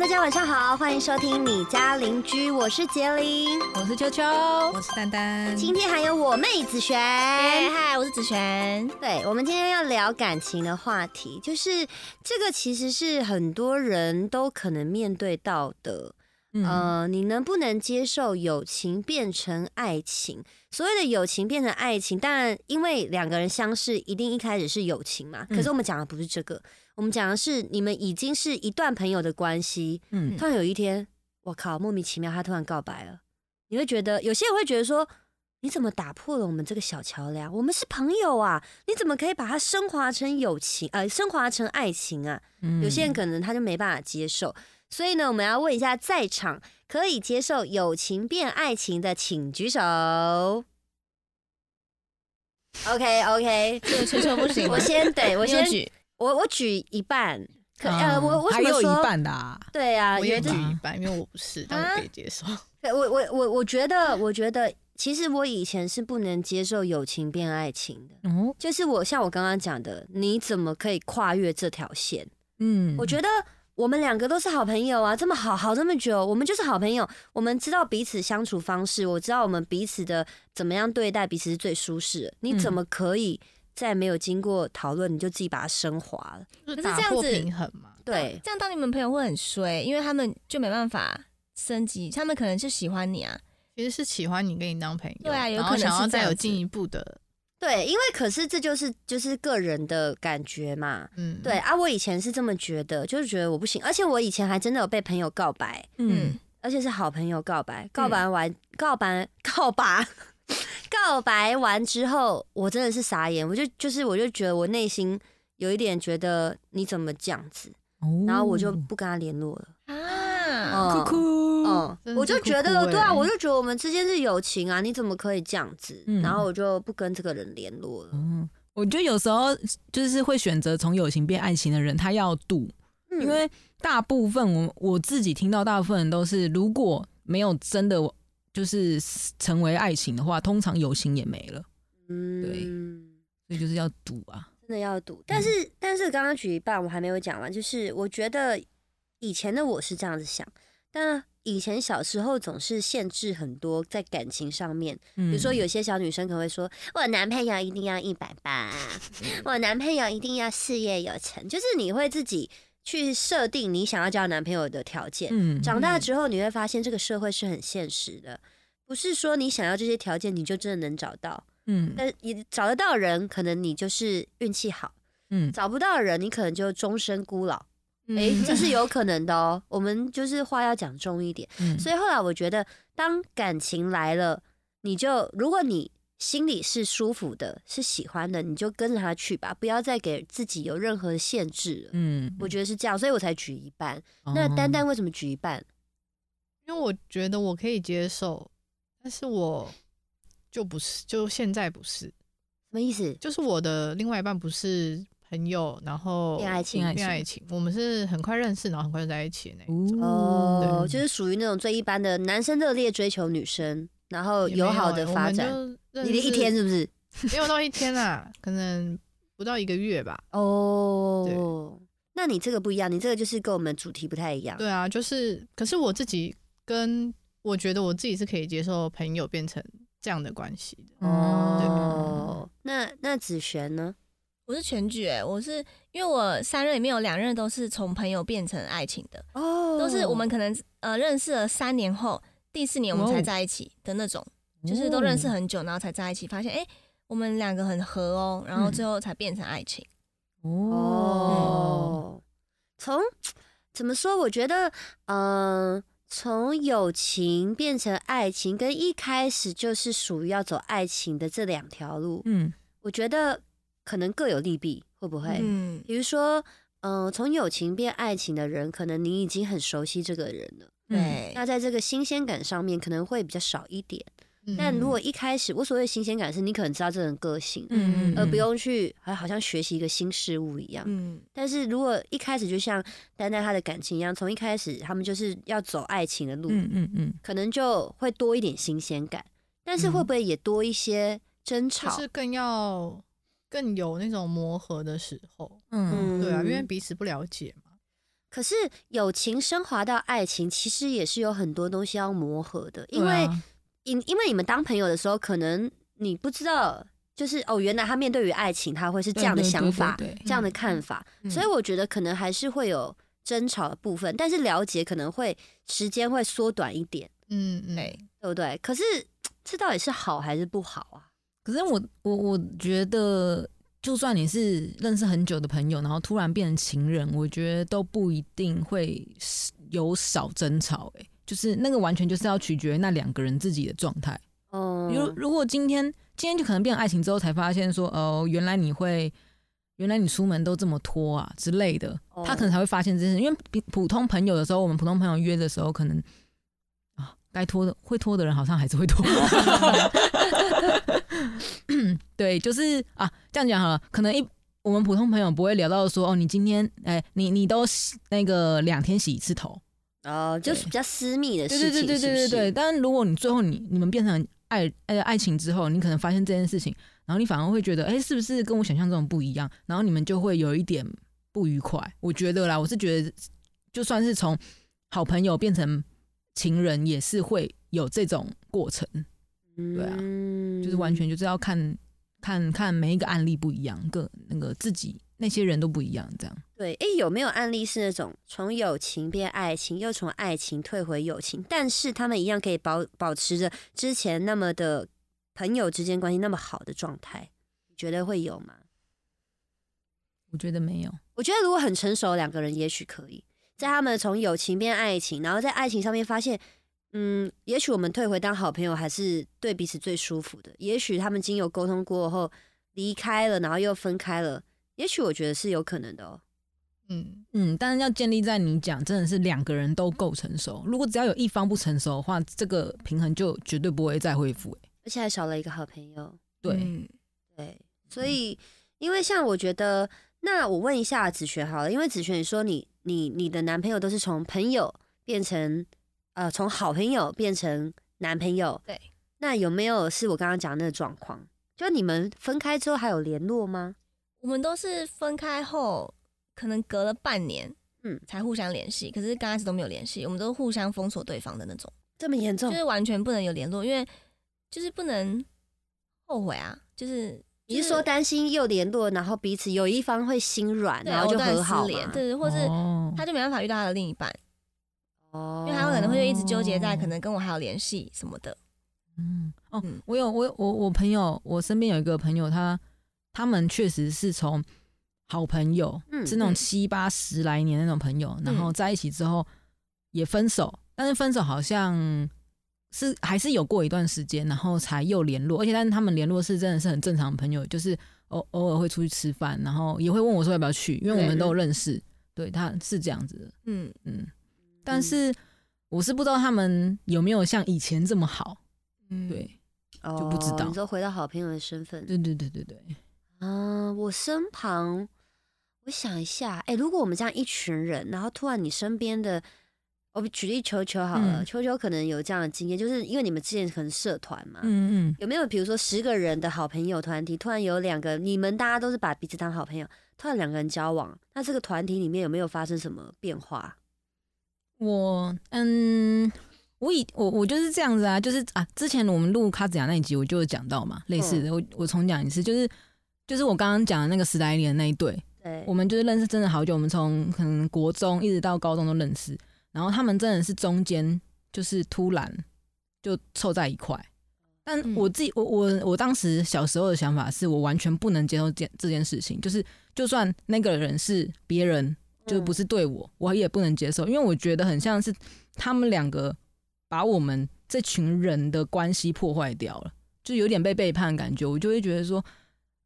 大家晚上好，欢迎收听你家邻居，我是杰林，我是秋秋，我是丹丹。今天还有我妹子璇，嗨，我是子璇。对，我们今天要聊感情的话题，就是这个其实是很多人都可能面对到的。呃，你能不能接受友情变成爱情？所谓的友情变成爱情，当然因为两个人相识，一定一开始是友情嘛。可是我们讲的不是这个，我们讲的是你们已经是一段朋友的关系。嗯，突然有一天，我靠，莫名其妙他突然告白了，你会觉得有些人会觉得说，你怎么打破了我们这个小桥梁？我们是朋友啊，你怎么可以把它升华成友情？呃，升华成爱情啊？有些人可能他就没办法接受。所以呢，我们要问一下在场可以接受友情变爱情的，请举手。OK OK，这个吹球不行，我先对 我先举，我我举一半，可呃我我还有一半的，对啊，我也举一半，因为我不是，但我可以接受。我我我我觉得，我觉得其实我以前是不能接受友情变爱情的，嗯，就是我像我刚刚讲的，你怎么可以跨越这条线？嗯，我觉得。我们两个都是好朋友啊，这么好好这么久，我们就是好朋友。我们知道彼此相处方式，我知道我们彼此的怎么样对待彼此是最舒适。你怎么可以在没有经过讨论，你就自己把它升华了？可是这样子平衡嘛？对，这样当你们朋友会很衰，因为他们就没办法升级。他们可能是喜欢你啊，其实是喜欢你，跟你当朋友，对啊，然后想要再有进一步的。对，因为可是这就是就是个人的感觉嘛，嗯，对啊，我以前是这么觉得，就是觉得我不行，而且我以前还真的有被朋友告白，嗯，而且是好朋友告白，告白完告白告白 告白完之后，我真的是傻眼，我就就是我就觉得我内心有一点觉得你怎么这样子，然后我就不跟他联络了啊，哭哭。嗯，我就觉得，对啊，我就觉得我们之间是友情啊，你怎么可以这样子？然后我就不跟这个人联络了。嗯，我觉得有时候就是会选择从友情变爱情的人，他要赌，因为大部分我我自己听到大部分人都是，如果没有真的就是成为爱情的话，通常友情也没了。嗯，对，所以就是要赌啊，真的要赌。但是但是刚刚举一半，我还没有讲完，就是我觉得以前的我是这样子想，但。以前小时候总是限制很多在感情上面，比如说有些小女生可能会说：“我男朋友一定要一百八，我男朋友一定要事业有成。”就是你会自己去设定你想要交男朋友的条件。嗯，长大之后你会发现这个社会是很现实的，不是说你想要这些条件你就真的能找到。嗯，但你找得到人，可能你就是运气好。嗯，找不到人，你可能就终身孤老。哎，这是有可能的哦。我们就是话要讲重一点，嗯所以后来我觉得，当感情来了，你就如果你心里是舒服的，是喜欢的，你就跟着他去吧，不要再给自己有任何的限制了。嗯，我觉得是这样，所以我才举一半。那丹丹为什么举一半？因为我觉得我可以接受，但是我就不是，就现在不是。什么意思？就是我的另外一半不是。朋友，然后恋爱情，恋爱情，我们是很快认识，然后很快就在一起那种。哦，就是属于那种最一般的男生热烈追求女生，然后友好的发展。你的一天是不是？没有到一天啊，可能不到一个月吧。哦，那你这个不一样，你这个就是跟我们主题不太一样。对啊，就是，可是我自己跟我觉得我自己是可以接受朋友变成这样的关系的。哦，那那子璇呢？我是全举，我是因为我三任里面有两任都是从朋友变成爱情的哦，都是我们可能呃认识了三年后，第四年我们才在一起的那种，就是都认识很久，然后才在一起，发现哎我们两个很合哦，然后最后才变成爱情哦。从怎么说？我觉得嗯，从友情变成爱情，跟一开始就是属于要走爱情的这两条路，嗯，我觉得。可能各有利弊，会不会？嗯，比如说，嗯，从友情变爱情的人，可能你已经很熟悉这个人了，对。那在这个新鲜感上面，可能会比较少一点。但如果一开始，我所谓新鲜感是你可能知道这人个性，嗯而不用去还好像学习一个新事物一样。嗯。但是如果一开始就像丹丹他的感情一样，从一开始他们就是要走爱情的路，嗯嗯嗯，可能就会多一点新鲜感，但是会不会也多一些争吵？是更要。更有那种磨合的时候，嗯，对啊，因为彼此不了解嘛。可是友情升华到爱情，其实也是有很多东西要磨合的，因为因因为你们当朋友的时候，可能你不知道，就是哦，原来他面对于爱情，他会是这样的想法，这样的看法，所以我觉得可能还是会有争吵的部分，但是了解可能会时间会缩短一点，嗯嗯，对不对？可是这到底是好还是不好啊？可是我我我觉得。就算你是认识很久的朋友，然后突然变成情人，我觉得都不一定会有少争吵。哎，就是那个完全就是要取决那两个人自己的状态。哦，如如果今天今天就可能变成爱情之后，才发现说，哦，原来你会，原来你出门都这么拖啊之类的，他可能才会发现这件事。因为比普通朋友的时候，我们普通朋友约的时候，可能啊，该拖的会拖的人好像还是会拖。对，就是啊，这样讲好了。可能一我们普通朋友不会聊到说，哦，你今天哎，你你都洗那个两天洗一次头，哦，就是比较私密的事情。对对对对对对。但是如果你最后你你们变成爱呃爱情之后，你可能发现这件事情，然后你反而会觉得，哎，是不是跟我想象中不一样？然后你们就会有一点不愉快。我觉得啦，我是觉得，就算是从好朋友变成情人，也是会有这种过程。对啊，就是完全就是要看看看每一个案例不一样，个那个自己那些人都不一样，这样。对，哎，有没有案例是那种从友情变爱情，又从爱情退回友情，但是他们一样可以保保持着之前那么的朋友之间关系那么好的状态？你觉得会有吗？我觉得没有。我觉得如果很成熟两个人，也许可以在他们从友情变爱情，然后在爱情上面发现。嗯，也许我们退回当好朋友还是对彼此最舒服的。也许他们经由沟通过后离开了，然后又分开了。也许我觉得是有可能的哦。嗯嗯，但是要建立在你讲真的是两个人都够成熟。如果只要有一方不成熟的话，这个平衡就绝对不会再恢复。而且还少了一个好朋友。对对，所以因为像我觉得，那我问一下子璇好了，因为子璇你说你你你的男朋友都是从朋友变成。呃，从好朋友变成男朋友，对，那有没有是我刚刚讲那个状况？就你们分开之后还有联络吗？我们都是分开后，可能隔了半年，嗯，才互相联系。可是刚开始都没有联系，我们都互相封锁对方的那种，这么严重？就是完全不能有联络，因为就是不能后悔啊。就是你是说担心又联络，然后彼此有一方会心软，然后就和好对，或是他就没办法遇到他的另一半。哦，因为他可能会一直纠结在可能跟我还有联系什么的。嗯，哦，我有我我我朋友，我身边有一个朋友，他他们确实是从好朋友，是那种七八十来年那种朋友，然后在一起之后也分手，但是分手好像是还是有过一段时间，然后才又联络，而且但是他们联络是真的是很正常的朋友，就是偶偶尔会出去吃饭，然后也会问我说要不要去，因为我们都有认识，对他是这样子的，嗯嗯。但是我是不知道他们有没有像以前这么好，嗯，对，就不知道。你说回到好朋友的身份，对对对对对。啊，我身旁，我想一下，哎，如果我们这样一群人，然后突然你身边的，我举例球球好了，球球可能有这样的经验，就是因为你们之前可能社团嘛，嗯嗯，有没有比如说十个人的好朋友团体，突然有两个你们大家都是把彼此当好朋友，突然两个人交往，那这个团体里面有没有发生什么变化？我嗯，我以我我就是这样子啊，就是啊，之前我们录卡子雅那一集，我就有讲到嘛，类似的，我我重讲一次，就是就是我刚刚讲的那个十来年的那一对，对，我们就是认识真的好久，我们从可能国中一直到高中都认识，然后他们真的是中间就是突然就凑在一块，但我自己我我我当时小时候的想法是我完全不能接受这这件事情，就是就算那个人是别人。就不是对我，我也不能接受，因为我觉得很像是他们两个把我们这群人的关系破坏掉了，就有点被背叛感觉。我就会觉得说，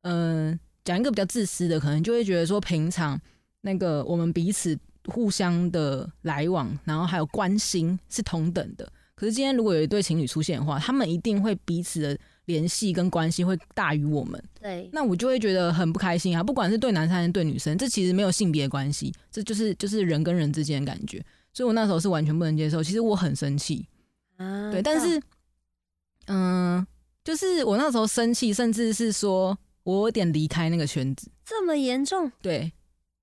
嗯，讲一个比较自私的，可能就会觉得说，平常那个我们彼此互相的来往，然后还有关心是同等的。可是今天如果有一对情侣出现的话，他们一定会彼此的。联系跟关系会大于我们，对，那我就会觉得很不开心啊！不管是对男生还是对女生，这其实没有性别关系，这就是就是人跟人之间的感觉。所以我那时候是完全不能接受，其实我很生气，对，但是，嗯，就是我那时候生气，甚至是说我有点离开那个圈子，这么严重？对。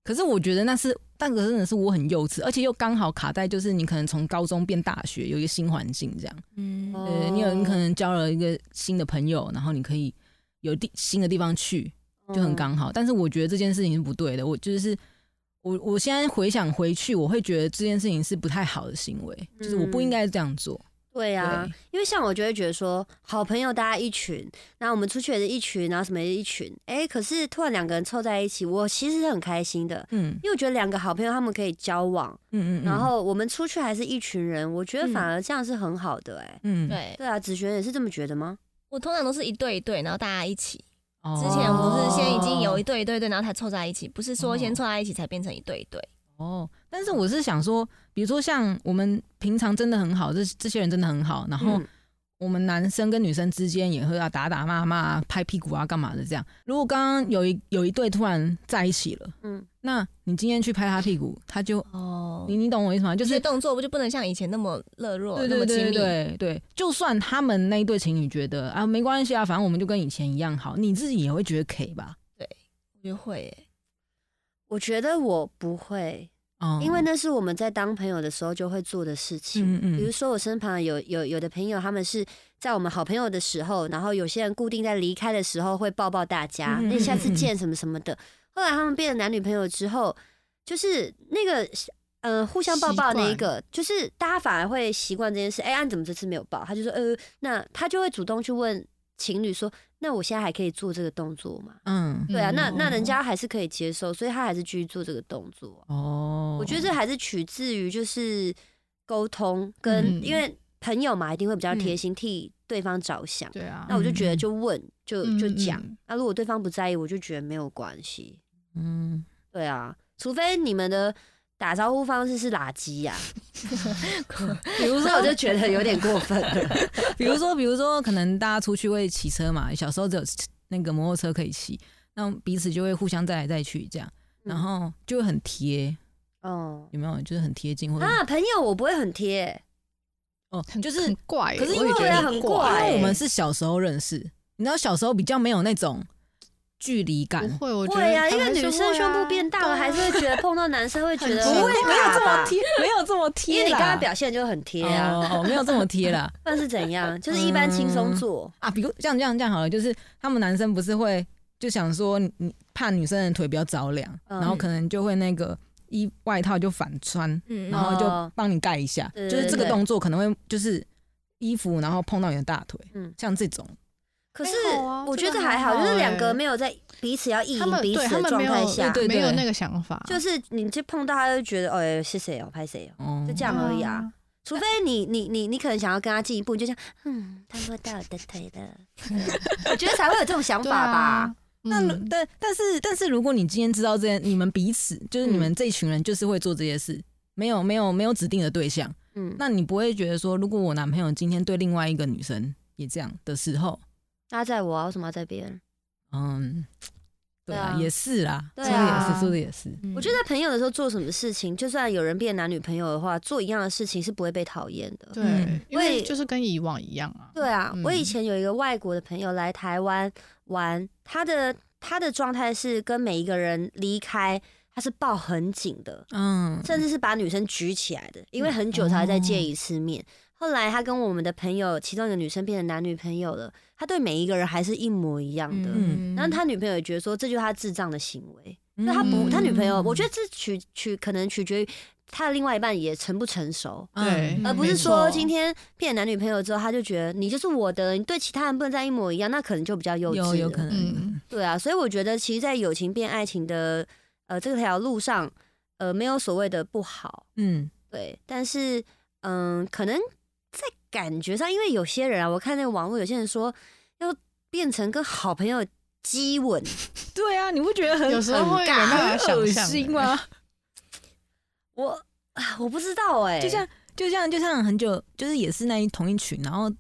可是我觉得那是，但可真的是我很幼稚，而且又刚好卡在就是你可能从高中变大学，有一个新环境这样。嗯，对，你有你可能交了一个新的朋友，然后你可以有地新的地方去，就很刚好。但是我觉得这件事情是不对的，我就是我我现在回想回去，我会觉得这件事情是不太好的行为，就是我不应该这样做。对啊，因为像我就会觉得说，好朋友大家一群，然后我们出去也是一群，然后什么也是一群，哎，可是突然两个人凑在一起，我其实是很开心的，嗯因为我觉得两个好朋友他们可以交往，嗯嗯，然后我们出去还是一群人，我觉得反而这样是很好的，哎，嗯，对，对啊，子璇也是这么觉得吗？我通常都是一对一对，然后大家一起。哦。之前不是先已经有一对一对对，然后才凑在一起，不是说先凑在一起才变成一对一对。哦，但是我是想说，比如说像我们平常真的很好，这这些人真的很好，然后嗯我们男生跟女生之间也会要打打骂骂、拍屁股啊、干嘛的这样。如果刚刚有一有一对突然在一起了，嗯，那你今天去拍他屁股，他就哦你你懂我意思吗？就就是是动作不就不能像以前那么热络，那么亲对对对密？对对，就算他们那一对情侣觉得啊没关系啊，反正我们就跟以前一样好，你自己也会觉得 K 吧？对我觉得会耶。我觉得我不会，哦因为那是我们在当朋友的时候就会做的事情。嗯嗯比如说我身旁有有有的朋友，他们是在我们好朋友的时候，然后有些人固定在离开的时候会抱抱大家，嗯嗯那、下次嗯嗯见什么什么的。后来他们变成男女朋友之后，就是那个呃互相抱抱那一个，就是大家反而会习惯这件事。哎、啊，你怎么这次没有抱？他就说呃，那他就会主动去问情侣说，那我现在还可以做这个动作吗？嗯对啊，那那人哦家还是可以接受，所以他还是继续做这个动作。哦，我觉得这还是取自于就是沟通跟，嗯因为朋友嘛，一定会比较贴心，替对方着想。对啊那，我就觉得嗯就问，就嗯就讲嗯。那如果对方不在意，我就觉得没有关系。嗯。对啊，除非你们的打招呼方式是垃圾呀，比如说我就觉得有点过分了。比如说，比如说，可能大家出去会骑车嘛，小时候只有那个摩托车可以骑，那彼此就会互相载来载去这样，然后就会很贴，哦。有没有？就是很贴近，或者、啊，朋友我不会很贴，哦，就是很怪耶，可是因为我也觉得很怪因欸为我们是小时候认识，你知道小时候比较没有那种距离感，不会，我觉得会啊，因为女生胸部变大了，还是会觉得碰到男生会觉得不会没有。这么贴，没有这么贴因，为你刚刚表现就很贴啊，哦哦，没有这么贴啦。那是怎样？就是一般轻松做。啊，比如这样这样这样好了，就是他们男生不是会就想说你你怕女生的腿比较着凉，嗯。然后可能就会那个衣外套就反穿，嗯，然后就哦。帮你盖一下，对就是这个动作可能会就是衣服然后碰到你的大腿，嗯。像这种，可是我觉得这还好，就是两个欸没有在彼此要意淫彼此的状态下，对对没有那个想法，就是你就碰到他就觉得，哎，是谁哦，拍谁哦，哦就这样而已啊。除非你你你你可能想要跟他进一步，你就像，嗯，他摸到我的腿了，我觉得才会有这种想法吧啊。。那嗯但但是但是如果你今天知道这件，你们彼此就是你嗯们这一群人就是会做这些事，没有没有没有指定的对象，嗯，那你不会觉得说，如果我男朋友今天对另外一个女生也这样的时候，他在我啊，为什么要在别人？嗯，对啊，对啊也是啦，对说的也啊是，说的也是，嗯我觉得在朋友的时候做什么事情，就算有人变男女朋友的话，做一样的事情是不会被讨厌的。对嗯，因为就是跟以往一样啊。对啊，我以嗯前有一个外国的朋友来台湾玩，他的他的状态是跟每一个人离开，他是抱很紧的，嗯，甚至是把女生举起来的，因为很久才再见一次面。后来他跟我们的朋友其中一个女生变成男女朋友了，他对每一个人还是一模一样的。嗯然后他女朋友也觉得说，这就是他智障的行为。那他不，嗯他女朋友，我觉得这取取可能取决于他的另外一半也成不成熟。对嗯而不是说今天变男女朋友之后，他就觉得你就是我的，你对其他人不能再一模一样，那可能就比较幼稚。有有可能，嗯对啊，所以我觉得其实，在友情变爱情的呃这条路上，呃，没有所谓的不好，嗯对，但是嗯，可能在感觉上，因为有些人啊，我看那个网络有些人说要变成跟好朋友激吻，对啊，你不觉得很有时候会感到很恶心吗？我啊我不知道哎、就像就像就像很久，就是也是那一同一群，然后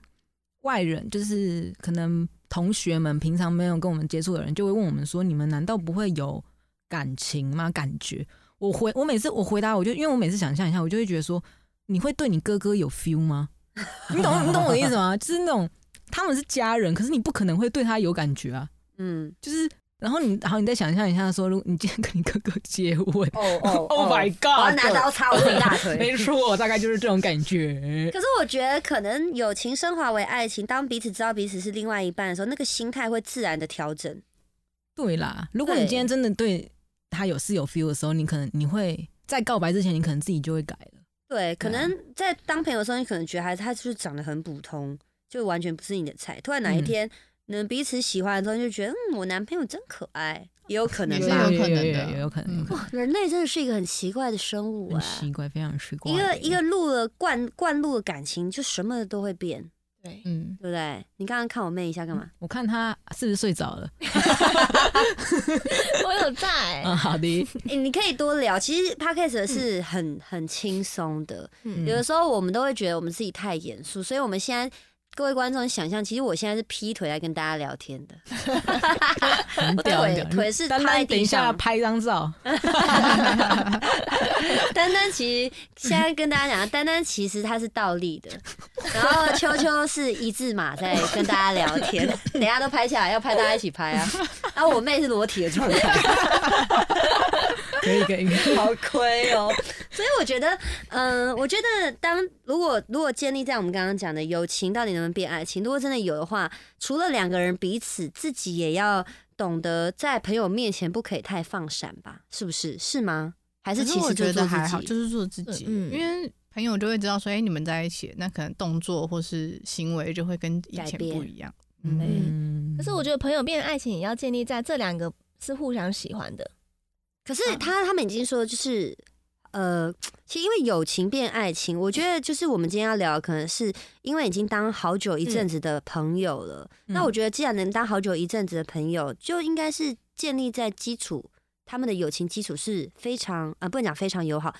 外人就是可能同学们平常没有跟我们接触的人，就会问我们说：“你们难道不会有感情吗？感觉？”我回我每次我回答，我就因为我每次想象一下，我就会觉得说：“你会对你哥哥有 feel 吗？你懂你懂我的意思吗？就是那种他们是家人，可是你不可能会对他有感觉啊。嗯，就是然后你，然后，你再想象一下，说，如果你今天跟你哥哥接吻，哦哦，Oh my God，我要拿刀插我自己大腿。没错，大概就是这种感觉。可是我觉得，可能友情升华为爱情，当彼此知道彼此是另外一半的时候，那个心态会自然的调整。对啦，如果你今天真的对他有是有 feel 的时候，你可能你会在告白之前，你可能自己就会改了。对，可能在当朋友的时候，你可能觉得还他就是长得很普通，就完全不是你的菜。突然哪一天。能彼此喜欢的时候，就觉得嗯，我男朋友真可爱，也有可能，也是有可能的，也有可能。人类真的是一个很奇怪的生物啊，奇怪，非常奇怪。一个一个入了灌灌入了感情，就什么都会变。对，嗯，对不对？你刚刚看我妹一下干嘛？我看她是不是睡着了？我有在。嗯，好的。你可以多聊。其实 podcast 是很很轻松的。有的时候我们都会觉得我们自己太严肃，所以我们现在。各位观众，想象其实我现在是劈腿来跟大家聊天的，腿腿是拍等一下拍一张照。丹丹其实现在跟大家讲，丹丹其实他是倒立的，然后秋秋是一字马在跟大家聊天。等下都拍下来，要拍大家一起拍啊。然后我妹是裸体的状态，可 以可以，好亏哦。所以我觉得，嗯，我觉得当如果如果建立在我们刚刚讲的友情到底能不能变爱情，如果真的有的话，除了两个人彼此，自己也要懂得在朋友面前不可以太放闪吧？是不是？是吗？还是其实觉得还好，就是做自己。嗯，因为朋友就会知道说，哎，你们在一起，那可能动作或是行为就会跟以前不一样。嗯，可是我觉得朋友变爱情也要建立在这两个是互相喜欢的。可是他他们已经说就是。呃，其实因为友情变爱情，我觉得就是我们今天要聊，可能是因为已经当好久一阵子的朋友了。那我觉得，既然能当好久一阵子的朋友，就应该是建立在基础，他们的友情基础是非常啊，不能讲非常友好，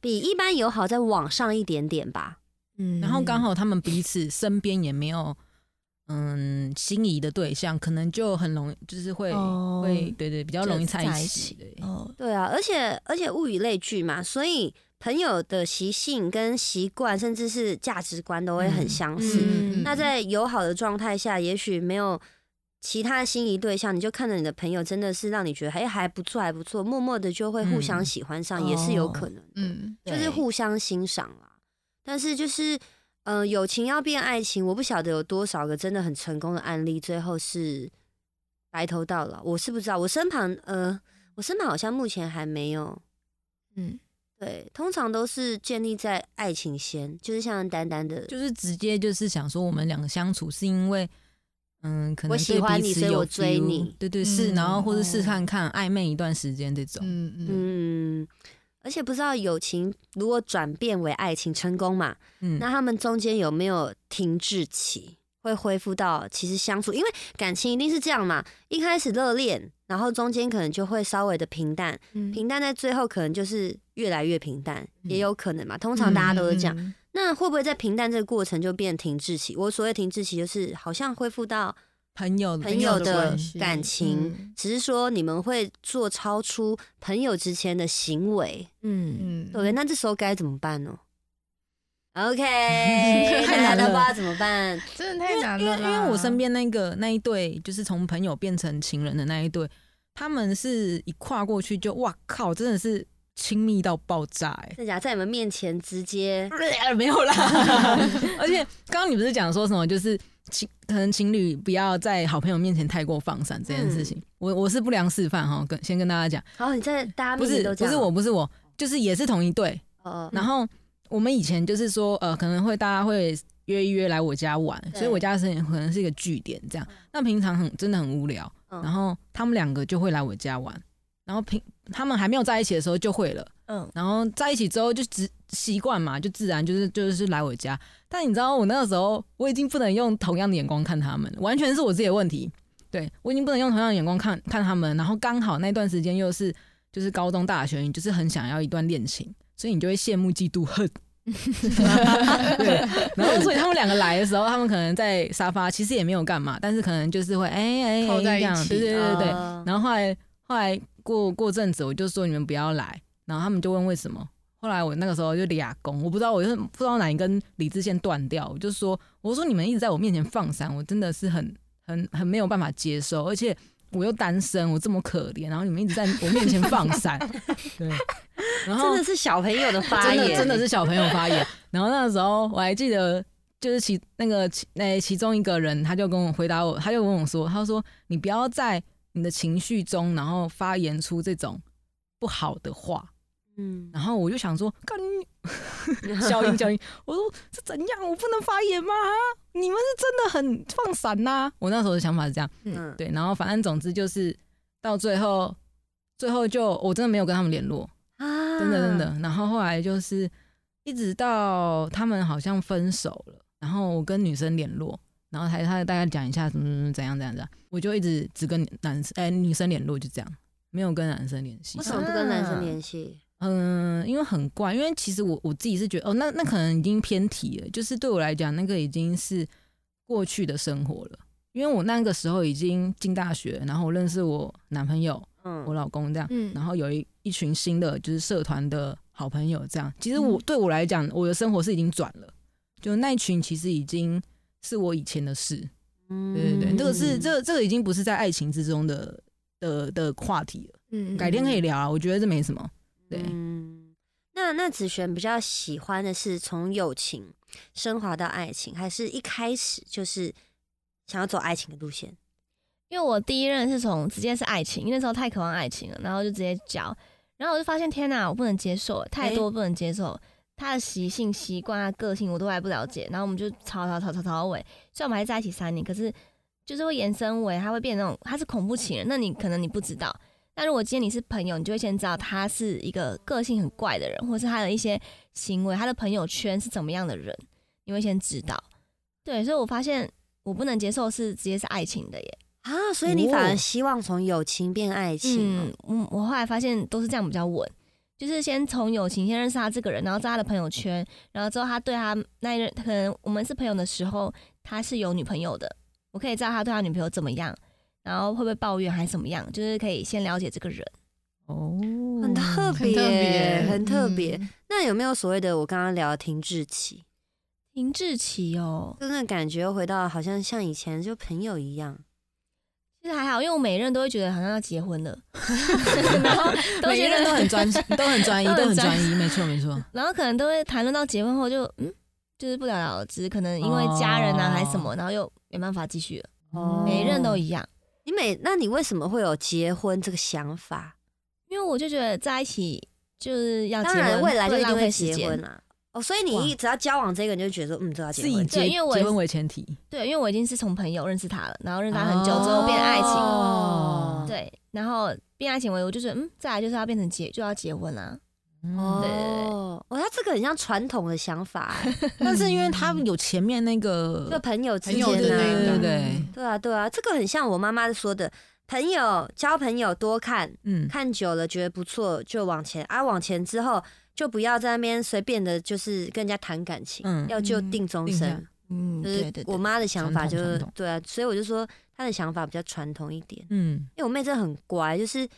比一般友好再往上一点点吧。嗯，然后刚好他们彼此身边也没有。嗯，心仪的对象可能就很容易，就是会会对对，比较容易在一起。哦，对啊，而且而且物以类聚嘛，所以朋友的习性跟习惯，甚至是价值观都会很相似。那在友好的状态下，也许没有其他心仪对象，你就看着你的朋友真的是让你觉得哎还不错还不错，默默的就会互相喜欢上，也是有可能的。嗯，就是互相欣赏啦。但是就是。嗯，友情要变爱情，我不晓得有多少个真的很成功的案例，最后是白头到老。我是不知道，我身旁，呃，我身旁好像目前还没有。嗯，对，通常都是建立在爱情先，就是像丹丹的，就是直接就是想说，我们两个相处是因为，嗯，可能我喜欢你，所以我追你，对对是，然后或者试看看暧昧一段时间这种，嗯嗯。而且不知道友情如果转变为爱情成功嘛？嗯，那他们中间有没有停滞期？会恢复到其实相处，因为感情一定是这样嘛。一开始热恋，然后中间可能就会稍微的平淡，平淡在最后可能就是越来越平淡，也有可能嘛。通常大家都是这样。那会不会在平淡这个过程就变停滞期？我所谓停滞期就是好像恢复到。朋友朋友的感情，只是说你们会做超出朋友之间的行为，嗯嗯，对，那这时候该怎么办呢？OK，太难了，不知道怎么办，真的太难了。因为因为我身边那个那一对，就是从朋友变成情人的那一对，他们是一跨过去就哇靠，真的是亲密到爆炸，哎，真假在你们面前直接 没有啦。而且刚刚你不是讲说什么，就是。情可能情侣不要在好朋友面前太过放闪这件事情，我我是不良示范哈，跟先跟大家讲。好，你在大家不是不是我不是我，就是也是同一对。哦。然后我们以前就是说，呃，可能会大家会约一约来我家玩，所以我家是可能是一个据点这样。那平常很真的很无聊，然后他们两个就会来我家玩，然后平他们还没有在一起的时候就会了。嗯。然后在一起之后就只习惯嘛，就自然就是就是来我家。但你知道，我那个时候我已经不能用同样的眼光看他们，完全是我自己的问题。对我已经不能用同样的眼光看看他们，然后刚好那段时间又是就是高中大学，你就是很想要一段恋情，所以你就会羡慕嫉妒恨。对，然后所以他们两个来的时候，他们可能在沙发，其实也没有干嘛，但是可能就是会哎哎这样，对对对对。然后后来后来过过阵子，我就说你们不要来，然后他们就问为什么。后来我那个时候就俩公，我不知道我是不知道哪一根理智线断掉，我就说，我说你们一直在我面前放闪，我真的是很很很没有办法接受，而且我又单身，我这么可怜，然后你们一直在我面前放闪，对，然后真的是小朋友的发 真的言，真的是小朋友发言。然后那个时候我还记得，就是其那个其那其中一个人，他就跟我回答我，他就跟我说，他说你不要在你的情绪中，然后发言出这种不好的话。嗯，然后我就想说，干你 消音消音，我说是怎样？我不能发言吗？你们是真的很放闪呐、我那时候的想法是这样，嗯，对。然后反正总之就是到最后，最后就我真的没有跟他们联络，啊，真的真的。然后后来就是一直到他们好像分手了，然后我跟女生联络，然后才他大概讲一下怎么怎么怎样怎样怎样，我就一直只跟男生哎、女生联络，就这样，没有跟男生联系为。什么不跟男生联系？嗯，因为很怪，因为其实我我自己是觉得，哦，那那可能已经偏题了，就是对我来讲，那个已经是过去的生活了。因为我那个时候已经进大学，然后我认识我男朋友、嗯我嗯，老公这样，嗯然后有一一群新的就是社团的好朋友这样。其实我、对我来讲，我的生活是已经转了，就那一群其实已经是我以前的事。嗯对对对，这个是这个这个已经不是在爱情之中的的的话题了，嗯改天可以聊啊，我觉得这没什么。对，嗯，那那子璇比较喜欢的是从友情升华到爱情，还是一开始就是想要走爱情的路线？因为我第一任是从直接是爱情，因为那时候太渴望爱情了，然后就直接交，然后我就发现天哪，我不能接受，太多不能接受。他的习性、习惯、他个性我都还不了解，然后我们就吵吵吵吵吵到尾。虽然我们还在一起三年，可是就是会延伸为他会变那种他是恐怖情人，那你可能你不知道。但如果今天你是朋友，你就会先知道他是一个个性很怪的人，或是他的一些行为，他的朋友圈是怎么样的人，你会先知道。对，所以我发现我不能接受是直接是爱情的耶。啊，所以你反而哦希望从友情变爱情哦、嗯，嗯，我后来发现都是这样比较稳，就是先从友情先认识他这个人，然后在他的朋友圈，然后之后他对他那一任，可能我们是朋友的时候，他是有女朋友的，我可以知道他对他女朋友怎么样，然后会不会抱怨还是怎么样，就是可以先了解这个人。哦，很特别，很特别，很特别。嗯那有没有所谓的我刚刚聊的停滞期？停滞期哦，就那感觉回到好像像以前就朋友一样。其实还好，因为我每一任都会觉得好像要结婚了，然后都每一任都很专，都很专一，都都很专很专一，没错没错。然后可能都会谈论到结婚后就嗯，就是不了了之，可能因为家人啊还是什么，然后又没办法继续了。哦每一任都一样，你每那你为什么会有结婚这个想法？因为我就觉得在一起就是要结当婚，然未来就一定会费时间结婚。啦。哦，所以你一只要交往这个，你就觉得说嗯，这要结婚。对因为我结婚为前提，对，因为我已经是从朋友认识他了，然后认识他很久之后变爱情，哦对，然后变爱情为我就觉得嗯，再来就是要变成结就要结婚啦、哦，对对对哦，哦，他这个很像传统的想法欸，但是因为他有前面那就个，朋友之间的对对对，对啊，对啊，这个很像我妈妈说的，朋友交朋友多看嗯，看久了觉得不错就往前，啊往前之后就不要在那边随便的，就是跟人家谈感情，嗯要就定终身。嗯，就是对对对，我妈的想法就是传统传统。对啊，所以我就说她的想法比较传统一点，嗯，因为我妹真的很乖，就是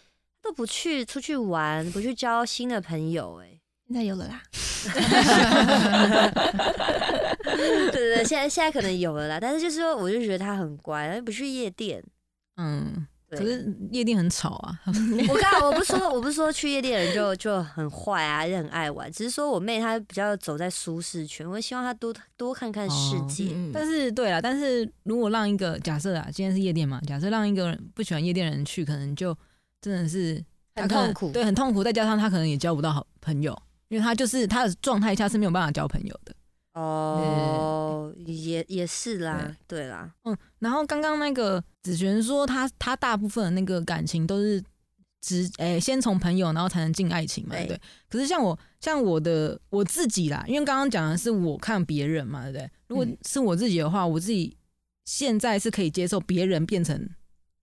都不去出去玩，不去交新的朋友、哎，现在有了啦。对对对，现在现在可能有了啦，但是就是说，我就觉得他很乖，她不去夜店。嗯，可是夜店很吵啊，我刚我不是说我不是说去夜店的人就就很坏啊，也很爱玩，只是说我妹她比较走在舒适圈，我希望她多多看看世界。嗯但是对啊，但是如果让一个假设啊，今天是夜店嘛，假设让一个人不喜欢夜店的人去，可能就真的是很痛苦对，很痛苦，再加上他可能也交不到好朋友，因为他就是他的状态下是没有办法交朋友的。哦，也也是啦，对啦，嗯，然后刚刚那个子璇说他他大部分的那个感情都是直诶、先从朋友，然后才能进爱情嘛，对？可是像我像我的我自己啦，因为刚刚讲的是我看别人嘛，对不对？如果嗯是我自己的话，我自己现在是可以接受别人变成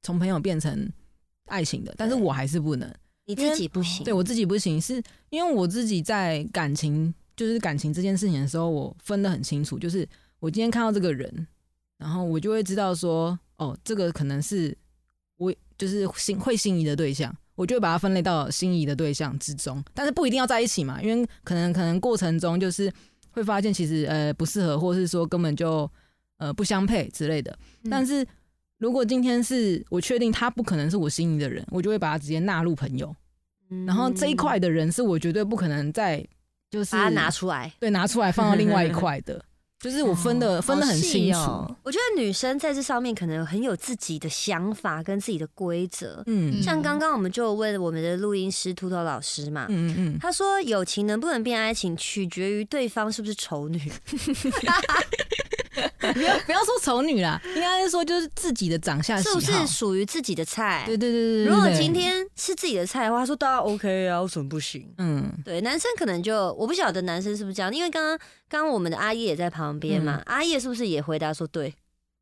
从朋友变成爱情的，但是我还是不能。你自己不行，对我自己不行，是因为我自己在感情，就是感情这件事情的时候，我分得很清楚，就是我今天看到这个人，然后我就会知道说，哦，这个可能是我就是心会心仪的对象，我就会把它分类到心仪的对象之中，但是不一定要在一起嘛，因为可能可能过程中就是会发现其实呃不适合，或是说根本就呃不相配之类的，但是如果今天是我确定他不可能是我心仪的人，我就会把他直接纳入朋友。然后这一块的人是我绝对不可能再就是把它拿出来，对，拿出来放到另外一块的。就是我分的分的很清楚，我觉得女生在这上面可能很有自己的想法跟自己的规则。嗯，像刚刚我们就问我们的录音师秃头老师嘛，嗯嗯嗯，他说友情能不能变爱情，取决于对方是不是丑女。不要不要说丑女啦，应该是说就是自己的长相是不是属于自己的菜？对对对对。如果今天是自己的菜的话，他说当然 OK 啊，为什么不行？嗯，对，男生可能就我不晓得男生是不是这样，因为刚刚刚刚我们的阿叶也在旁边嘛，阿叶是不是也回答说对？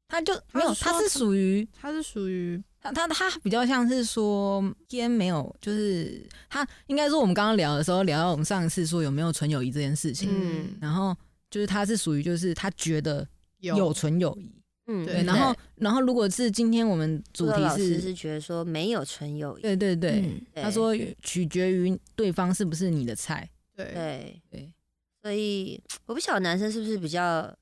他就没有，他是属于他是属于他他他比较像是说天没有，就是他应该说我们刚刚聊的时候聊到我们上一次说有没有纯友谊这件事情，嗯，然后就是他是属于就是他觉得。有。纯友谊，嗯，对，然后，然后，如果是今天我们主题是是觉得说没有纯友谊，对对对，他说取决于对方是不是你的菜，对。对。对，所以我不晓得男生是不是比较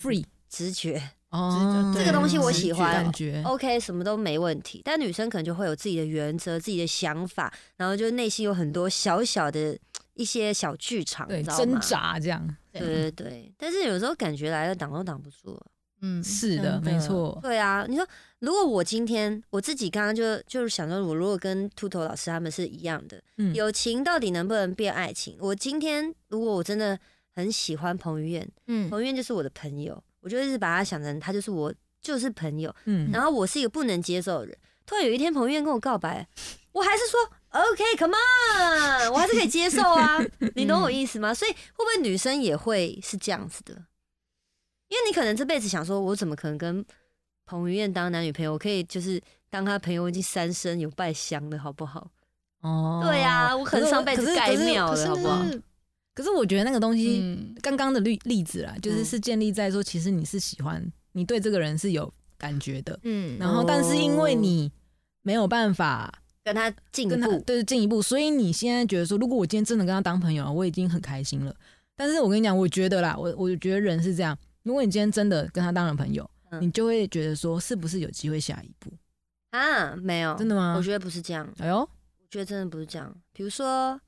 free 直觉。哦，这个东西我喜欢，感觉。OK 什么都没问题，但女生可能就会有自己的原则、自己的想法，然后就内心有很多小小的一些小剧场，对，挣扎这样。对对对，但是有时候感觉来了挡都挡不住。嗯，是的，没错。对啊，你说如果我今天我自己刚刚就就是想说，我如果跟秃头老师他们是一样的，友情到底能不能变爱情？我今天如果我真的很喜欢彭于晏，嗯，彭于晏就是我的朋友，我就一直把他想成他就是我就是朋友，嗯，然后我是一个不能接受的人。突然有一天彭于晏跟我告白，我还是说。OK，Come on，我还是可以接受啊，你懂我意思吗？所以会不会女生也会是这样子的？因为你可能这辈子想说，我怎么可能跟彭于晏当男女朋友？我可以就是当他朋友，已经三生有拜香的好不好？哦，对呀，我可能上辈子盖庙了，好不好？可是我觉得那个东西，刚刚的例例子啦，就是是建立在说，其实你是喜欢，你对这个人是有感觉的，嗯，然后但是因为你没有办法。跟他进一步，对，进一步。所以你现在觉得说，如果我今天真的跟他当朋友了，我已经很开心了。但是我跟你讲，我觉得啦，我我觉得人是这样，如果你今天真的跟他当了朋友，你就会觉得说，是不是有机会下一步啊？没有，真的吗？我觉得不是这样。哎呦，我觉得真的不是这样。比如说，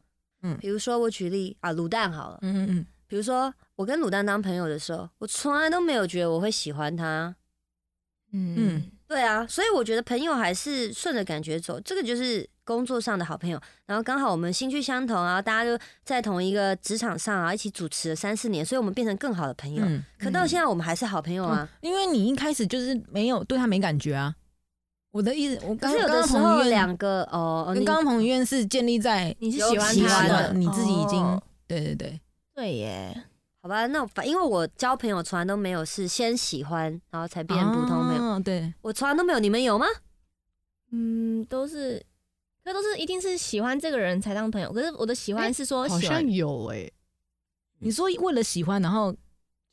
嗯，比如说我举例啊，卤蛋好了，嗯嗯嗯。比如说我跟卤蛋当朋友的时候，我从来都没有觉得我会喜欢他，嗯嗯。对啊，所以我觉得朋友还是顺着感觉走，这个就是工作上的好朋友。然后刚好我们兴趣相同啊，大家就在同一个职场上啊，一起主持了三四年，所以我们变成更好的朋友。可到现在我们还是好朋友啊，因为你一开始就是没有对他没感觉啊。我的意思，我刚有的时候两个哦，跟刚刚彭于晏是建立在你是喜欢他的，你自己已经对对对对耶。好吧，那反因为我交朋友从来都没有是先喜欢，然后才变普通朋友。对，我从来都没有，你们有吗？嗯，都是，可都是一定是喜欢这个人才当朋友。可是我的喜欢是说，好像有哎，你说为了喜欢，然后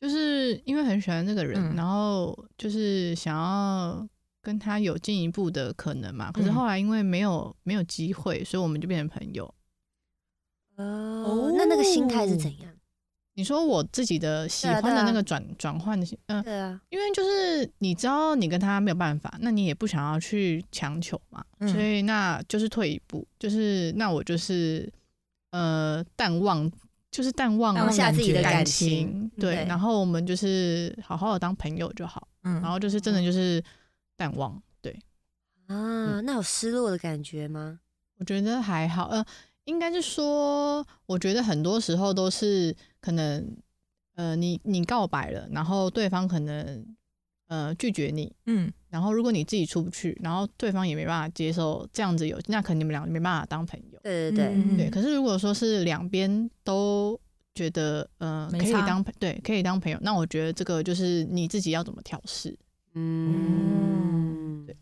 就是因为很喜欢这个人，然后就是想要跟他有进一步的可能嘛。可是后来因为没有没有机会，所以我们就变成朋友。哦，那那个心态是怎样？你说我自己的喜欢的那个转转换的，嗯，对啊，因为就是你知道你跟他没有办法，那你也不想要去强求嘛，所以那就是退一步，就是那我就是呃淡忘，就是淡忘下自己的感情，对，然后我们就是好好的当朋友就好，嗯，然后就是真的就是淡忘，对，啊，那有失落的感觉吗？我觉得还好，呃。应该是说，我觉得很多时候都是可能，呃，你你告白了，然后对方可能呃拒绝你，嗯，然后如果你自己出不去，然后对方也没办法接受这样子有，那可能你们俩没办法当朋友。对对对对。可是如果说是两边都觉得呃可以当对可以当朋友，那我觉得这个就是你自己要怎么调试。嗯，对，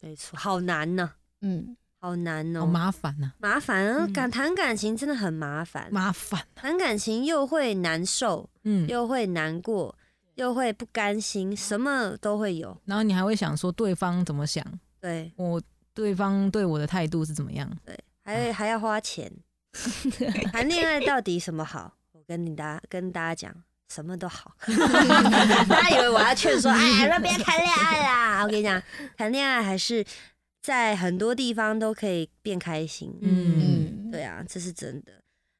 没错，好难呢。嗯。好难哦，好麻烦呐，麻烦啊感谈感情真的很麻烦，麻烦谈感情又会难受，嗯，又会难过，又会不甘心，什么都会有。然后你还会想说对方怎么想，对我对方对我的态度是怎么样，对，还还要花钱。谈恋爱到底什么好？我跟你大跟大家讲，什么都好。大家以为我要劝说，哎，说别谈恋爱啦。我跟你讲，谈恋爱还是在很多地方都可以变开心。嗯，对啊，这是真的。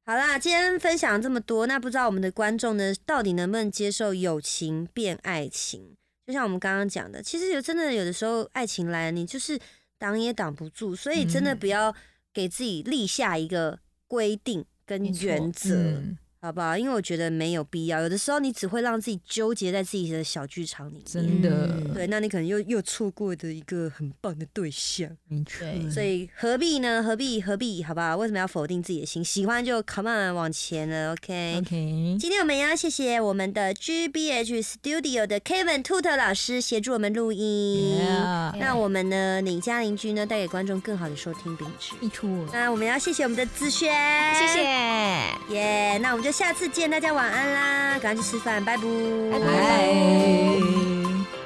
好啦，今天分享这么多，那不知道我们的观众呢，到底能不能接受友情变爱情？就像我们刚刚讲的，其实有真的有的时候，爱情来了，你就是挡也挡不住，所以真的不要给自己立下一个规定跟原则。好不好？因为我觉得没有必要。有的时候你只会让自己纠结在自己的小剧场里面，真的。对，那你可能又又错过的一个很棒的对象。对，所以何必呢？何必何必？好不好？为什么要否定自己的心？喜欢就 come on 往前了。OK OK。今天我们要谢谢我们的 GBH Studio 的 Kevin Tutor 老师协助我们录音，让我们呢你家邻居呢带给观众更好的收听品质。没错。那我们要谢谢我们的子轩，谢谢。耶，那我们就。下次见，大家晚安啦！赶快去吃饭，拜拜，拜拜。